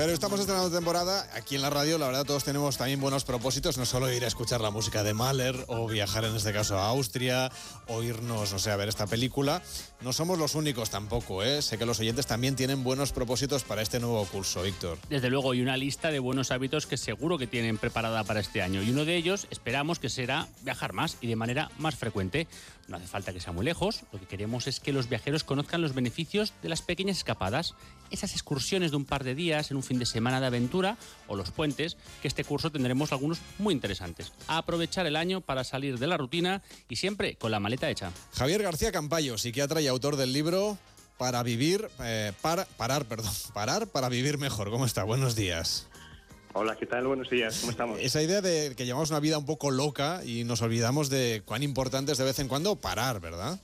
Pero estamos estrenando temporada. Aquí en la radio, la verdad, todos tenemos también buenos propósitos. No solo ir a escuchar la música de Mahler o viajar, en este caso, a Austria o irnos, no sé, a ver esta película. No somos los únicos tampoco, ¿eh? Sé que los oyentes también tienen buenos propósitos para este nuevo curso, Víctor. Desde luego, y una lista de buenos hábitos que seguro que tienen preparada para este año. Y uno de ellos esperamos que será viajar más y de manera más frecuente. No hace falta que sea muy lejos. Lo que queremos es que los viajeros conozcan los beneficios de las pequeñas escapadas, esas excursiones de un par de días en un fin de semana de aventura o los puentes, que este curso tendremos algunos muy interesantes. A aprovechar el año para salir de la rutina y siempre con la maleta hecha. Javier García Campayo, psiquiatra y autor del libro Para vivir, eh, para, parar, perdón, parar para vivir mejor. ¿Cómo está? Buenos días. Hola, ¿qué tal? Buenos días, ¿cómo estamos? Esa idea de que llevamos una vida un poco loca y nos olvidamos de cuán importante es de vez en cuando parar, ¿verdad?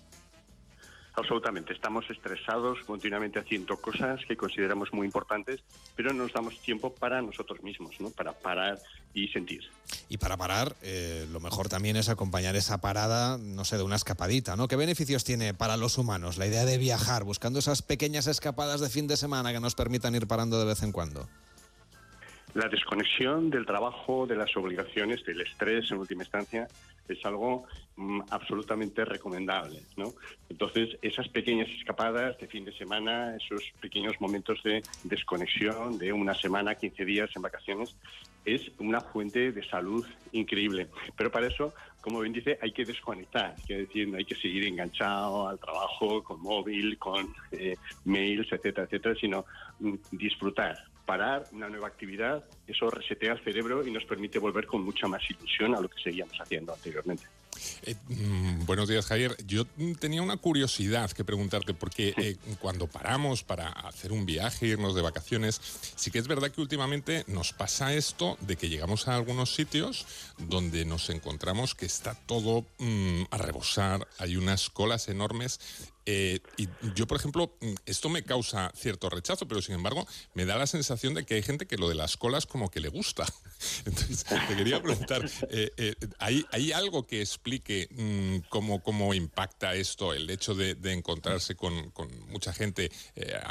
Absolutamente, estamos estresados continuamente haciendo cosas que consideramos muy importantes, pero no nos damos tiempo para nosotros mismos, ¿no? Para parar y sentir. Y para parar, eh, lo mejor también es acompañar esa parada, no sé, de una escapadita, ¿no? ¿Qué beneficios tiene para los humanos la idea de viajar, buscando esas pequeñas escapadas de fin de semana que nos permitan ir parando de vez en cuando? La desconexión del trabajo, de las obligaciones, del estrés en última instancia, es algo mm, absolutamente recomendable, ¿no? Entonces, esas pequeñas escapadas de fin de semana, esos pequeños momentos de desconexión de una semana, 15 días en vacaciones, es una fuente de salud increíble. Pero para eso, como bien dice, hay que desconectar, es decir, no hay que seguir enganchado al trabajo con móvil, con eh, mails, etcétera, etcétera, sino mm, disfrutar, parar una nueva actividad, eso resetea el cerebro y nos permite volver con mucha más ilusión a lo que seguíamos haciendo anteriormente. Eh, mm, buenos días, Javier. Yo tenía una curiosidad que preguntarte, porque eh, cuando paramos para hacer un viaje, irnos de vacaciones, sí que es verdad que últimamente nos pasa esto de que llegamos a algunos sitios donde nos encontramos que está todo mm, a rebosar, hay unas colas enormes eh, y yo, por ejemplo, mm, esto me causa cierto rechazo, pero sin embargo me da la sensación de que hay gente que lo de las colas como que le gusta. Entonces, te quería preguntar, eh, eh, ¿hay, algo que explique mm, cómo, cómo impacta esto, el hecho de, encontrarse con, con, mucha gente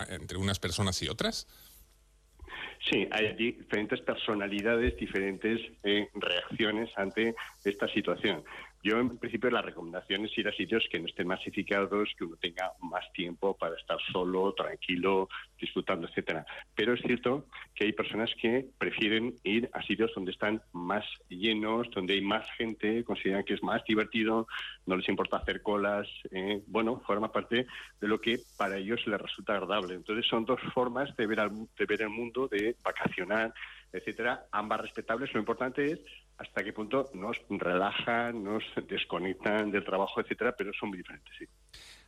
entre unas personas y otras? Sí, hay diferentes personalidades, diferentes reacciones ante esta situación. Yo, en principio, la recomendación es ir a sitios que no estén masificados, que uno tenga más tiempo para estar solo, tranquilo, disfrutando, etcétera. Pero es cierto que hay personas que prefieren ir a sitios donde están más llenos, donde hay más gente, consideran que es más divertido, no les importa hacer colas. Eh, bueno, forma parte de lo que para ellos les resulta agradable. Entonces, son dos formas de ver, de ver el mundo, de vacacionar, etcétera, ambas respetables. Lo importante es hasta qué punto nos relajan, nos desconectan del trabajo, etcétera, pero son muy diferentes, sí.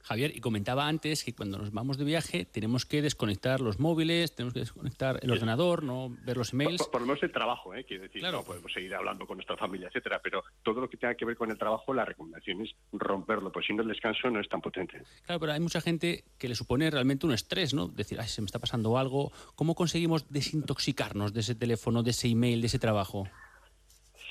Javier, y comentaba antes que cuando nos vamos de viaje tenemos que desconectar los móviles, tenemos que desconectar el ordenador, no ver los emails. Por, lo menos el trabajo, ¿eh? quiero decir, no podemos seguir hablando con nuestra familia, etcétera, pero todo lo que tenga que ver con el trabajo, la recomendación es romperlo, pues si no el descanso no es tan potente. Claro, pero hay mucha gente que le supone realmente un estrés, ¿no? Decir, ay, se me está pasando algo. ¿Cómo conseguimos desintoxicarnos de ese teléfono, de ese email, de ese trabajo?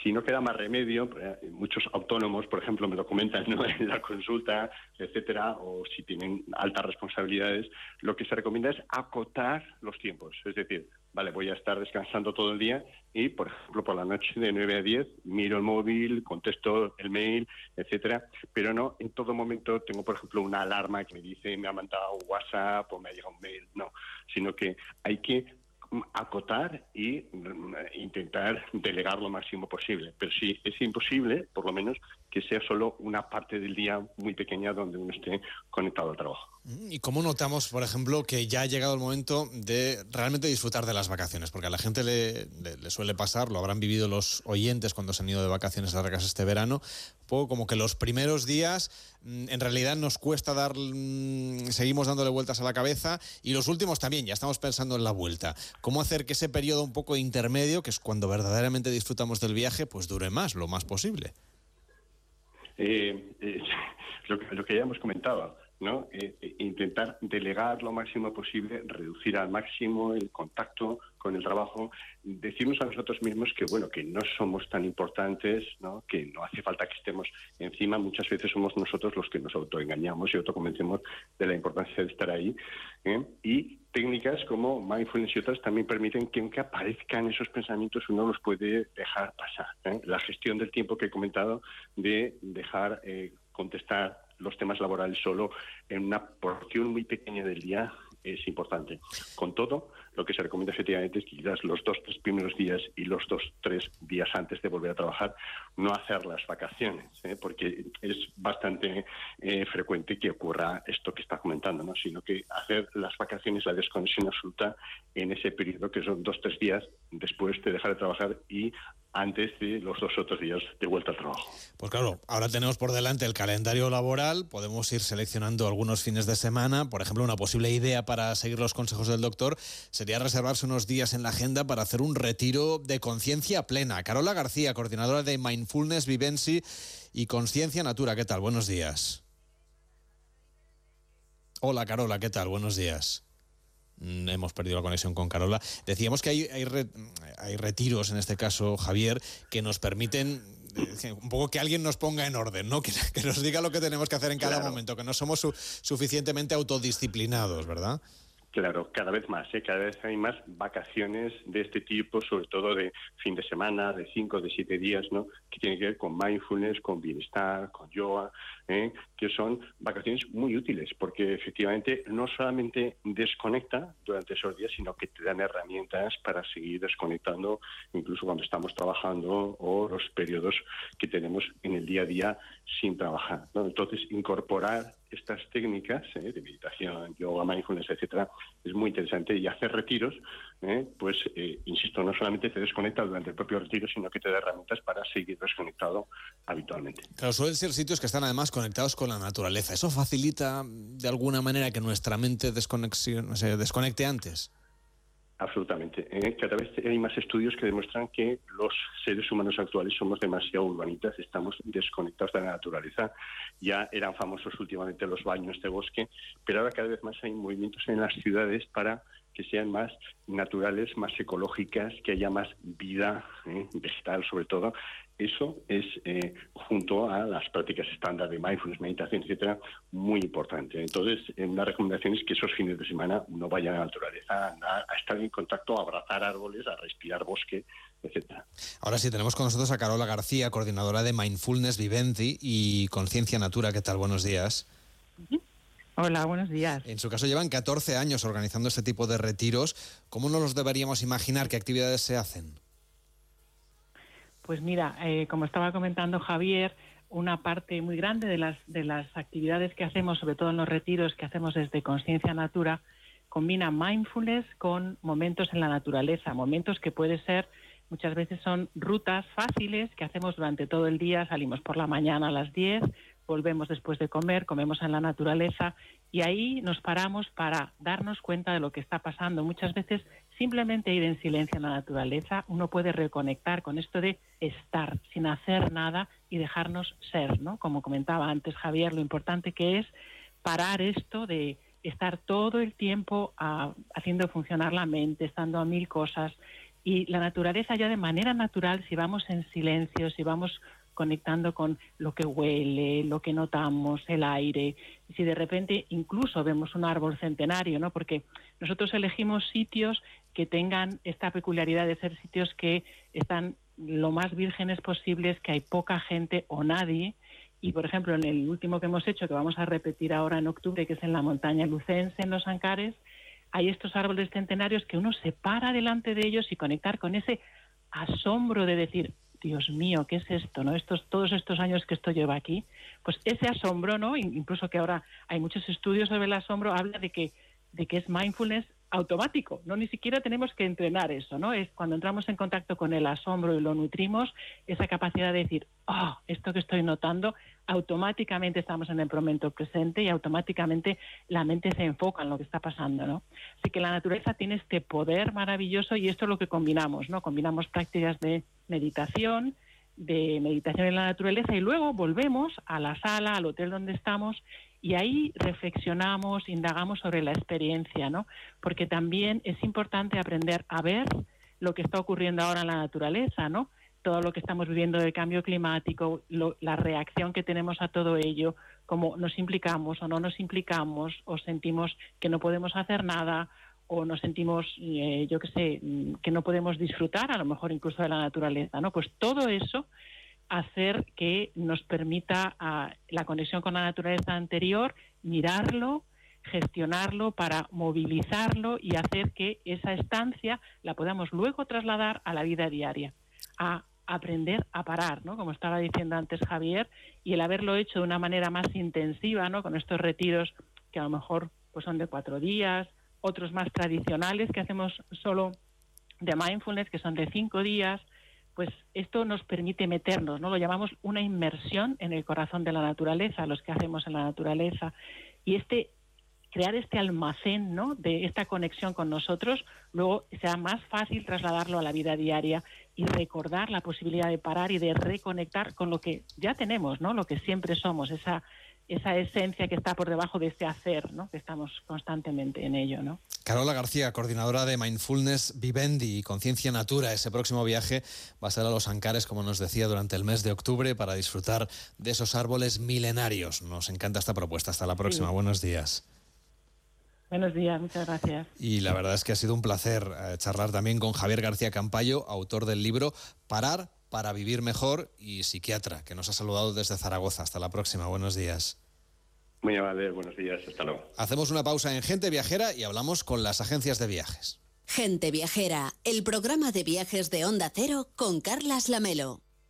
Si no queda más remedio, pues, muchos autónomos, por ejemplo, me lo comentan en la consulta, etcétera, o si tienen altas responsabilidades, lo que se recomienda es acotar los tiempos. Es decir, vale, voy a estar descansando todo el día y, por ejemplo, por la noche de 9 a 10 miro el móvil, contesto el mail, etcétera, pero no en todo momento tengo, por ejemplo, una alarma que me dice me ha mandado WhatsApp o me ha llegado un mail, no, sino que hay que acotar y mm, intentar delegar lo máximo posible. Pero si es imposible, por lo menos que sea solo una parte del día muy pequeña donde uno esté conectado al trabajo. Mm, ¿Y cómo notamos, por ejemplo, que ya ha llegado el momento de realmente disfrutar de las vacaciones? Porque a la gente le, suele pasar, lo habrán vivido los oyentes cuando se han ido de vacaciones largas este verano, poco como que los primeros días mm, en realidad nos cuesta dar, mm, seguimos dándole vueltas a la cabeza y los últimos también, ya estamos pensando en la vuelta. ¿Cómo hacer que ese periodo un poco intermedio, que es cuando verdaderamente disfrutamos del viaje, pues dure más, lo más posible? Eh, eh, lo, que ya hemos comentado ¿no? Eh, intentar delegar lo máximo posible, reducir al máximo el contacto con el trabajo, decirnos a nosotros mismos que bueno, que no somos tan importantes, ¿no? que no hace falta que estemos encima, muchas veces somos nosotros los que nos autoengañamos y autoconvencemos de la importancia de estar ahí y técnicas como mindfulness y otras también permiten que aunque aparezcan esos pensamientos uno los puede dejar pasar. ¿eh? La gestión del tiempo que he comentado de dejar eh, contestar los temas laborales solo en una porción muy pequeña del día es importante. Con todo, lo que se recomienda efectivamente es que quizás los dos, tres primeros días y los dos, tres días antes de volver a trabajar, no hacer las vacaciones, ¿eh? porque bastante eh, frecuente que ocurra esto que está comentando, ¿no? sino que hacer las vacaciones, la desconexión absoluta en ese periodo, que son dos, tres días después de dejar de trabajar y antes de los dos otros días de vuelta al trabajo. Pues claro, ahora tenemos por delante el calendario laboral, podemos ir seleccionando algunos fines de semana, por ejemplo, una posible idea para seguir los consejos del doctor sería reservarse unos días en la agenda para hacer un retiro de conciencia plena. Carola García, coordinadora de Mindfulness Vivency y Conciencia Natura, ¿qué tal? Buenos días. Hola Carola, ¿qué tal? Buenos días. Mm, hemos perdido la conexión con Carola. Decíamos que hay, hay, retiros, en este caso, Javier, que nos permiten eh, un poco que alguien nos ponga en orden, ¿no? Que, nos diga lo que tenemos que hacer en cada momento, que no somos suficientemente autodisciplinados, ¿verdad? Claro, cada vez más, ¿eh? cada vez hay más vacaciones de este tipo, sobre todo de fin de semana, de cinco, de siete días, ¿no? Que tienen que ver con mindfulness, con bienestar, con yoga, ¿eh? que son vacaciones muy útiles, porque efectivamente no solamente desconecta durante esos días, sino que te dan herramientas para seguir desconectando, incluso cuando estamos trabajando o los periodos que tenemos en el día a día sin trabajar. Entonces, incorporar estas técnicas ¿eh? de meditación, yoga, mindfulness, etcétera, es muy interesante y hacer retiros, ¿eh? pues eh, insisto, no solamente te desconecta durante el propio retiro, sino que te da herramientas para seguir desconectado habitualmente. Claro, suelen ser sitios que están además conectados con la naturaleza. ¿Eso facilita de alguna manera que nuestra mente se desconecte antes? Absolutamente. ¿eh? Cada vez hay más estudios que demuestran que los seres humanos actuales somos demasiado urbanitas, estamos desconectados de la naturaleza. Ya eran famosos últimamente los baños de bosque, pero ahora cada vez más hay movimientos en las ciudades para que sean más naturales, más ecológicas, que haya más vida ¿eh? vegetal sobre todo. Eso es, eh, junto a las prácticas estándar de mindfulness, meditación, etcétera, muy importante. Entonces, una recomendación es que esos fines de semana no vayan a la naturaleza, a, estar en contacto, a abrazar árboles, a respirar bosque, etcétera. Ahora sí, tenemos con nosotros a Carola García, coordinadora de Mindfulness Viventi y Conciencia Natura. ¿Qué tal? Buenos días. Hola, buenos días. En su caso llevan 14 años organizando este tipo de retiros. ¿Cómo nos los deberíamos imaginar? ¿Qué actividades se hacen? Pues mira, eh, como estaba comentando Javier, una parte muy grande de las, de las actividades que hacemos, sobre todo en los retiros que hacemos desde Conciencia Natura, combina mindfulness con momentos en la naturaleza, momentos que puede ser, muchas veces son rutas fáciles que hacemos durante todo el día, salimos por la mañana a las 10, volvemos después de comer, comemos en la naturaleza y ahí nos paramos para darnos cuenta de lo que está pasando. Muchas veces simplemente ir en silencio en la naturaleza, uno puede reconectar con esto de estar sin hacer nada y dejarnos ser, ¿no? Como comentaba antes Javier, lo importante que es parar esto de estar todo el tiempo ah, haciendo funcionar la mente, estando a mil cosas y la naturaleza ya de manera natural, si vamos en silencio, si vamos conectando con lo que huele, lo que notamos, el aire. Y si de repente incluso vemos un árbol centenario, ¿no? Porque nosotros elegimos sitios que tengan esta peculiaridad de ser sitios que están lo más vírgenes posibles, que hay poca gente o nadie. Y, por ejemplo, en el último que hemos hecho, que vamos a repetir ahora en octubre, que es en la montaña lucense, en los Ancares, hay estos árboles centenarios que uno se para delante de ellos y conectar con ese asombro de decir, Dios mío, ¿qué es esto? ¿No? Estos, todos estos años que esto lleva aquí, pues ese asombro, ¿no? Incluso que ahora hay muchos estudios sobre el asombro, habla de que, de que es mindfulness automático, no ni siquiera tenemos que entrenar eso, ¿no? Es cuando entramos en contacto con el asombro y lo nutrimos, esa capacidad de decir, oh, esto que estoy notando, automáticamente estamos en el momento presente y automáticamente la mente se enfoca en lo que está pasando, ¿no? Así que la naturaleza tiene este poder maravilloso y esto es lo que combinamos, ¿no? Combinamos prácticas de meditación, de meditación en la naturaleza y luego volvemos a la sala, al hotel donde estamos y ahí reflexionamos, indagamos sobre la experiencia, ¿no? Porque también es importante aprender a ver lo que está ocurriendo ahora en la naturaleza, ¿no? Todo lo que estamos viviendo del cambio climático, la reacción que tenemos a todo ello, cómo nos implicamos o no nos implicamos, o sentimos que no podemos hacer nada, o nos sentimos, eh, yo qué sé, que no podemos disfrutar a lo mejor incluso de la naturaleza, ¿no? Pues todo eso hacer que nos permita ah, la conexión con la naturaleza anterior, mirarlo, gestionarlo para movilizarlo y hacer que esa estancia la podamos luego trasladar a la vida diaria, a aprender a parar, ¿no? Como estaba diciendo antes Javier, y el haberlo hecho de una manera más intensiva, ¿no? Con estos retiros que a lo mejor pues son de cuatro días, otros más tradicionales que hacemos solo de mindfulness, que son de cinco días, pues esto nos permite meternos, ¿no? Lo llamamos una inmersión en el corazón de la naturaleza, los que hacemos en la naturaleza. Y este crear este almacén ¿no? de esta conexión con nosotros, luego sea más fácil trasladarlo a la vida diaria y recordar la posibilidad de parar y de reconectar con lo que ya tenemos, ¿no? lo que siempre somos, esa esa esencia que está por debajo de este hacer, ¿no? que estamos constantemente en ello. ¿no? Carola García, coordinadora de Mindfulness Vivendi y Conciencia Natura. Ese próximo viaje va a ser a Los Ancares, como nos decía, durante el mes de octubre para disfrutar de esos árboles milenarios. Nos encanta esta propuesta. Hasta la próxima. Buenos días. Buenos días, muchas gracias. Y la verdad es que ha sido un placer eh, charlar también con Javier García Campayo, autor del libro Parar para vivir mejor y psiquiatra, que nos ha saludado desde Zaragoza. Hasta la próxima. Buenos días. Muy amable, buenos días. Hasta luego. Hacemos una pausa en Gente Viajera y hablamos con las agencias de viajes. Gente Viajera, el programa de viajes de Onda Cero con Carlas Lamelo.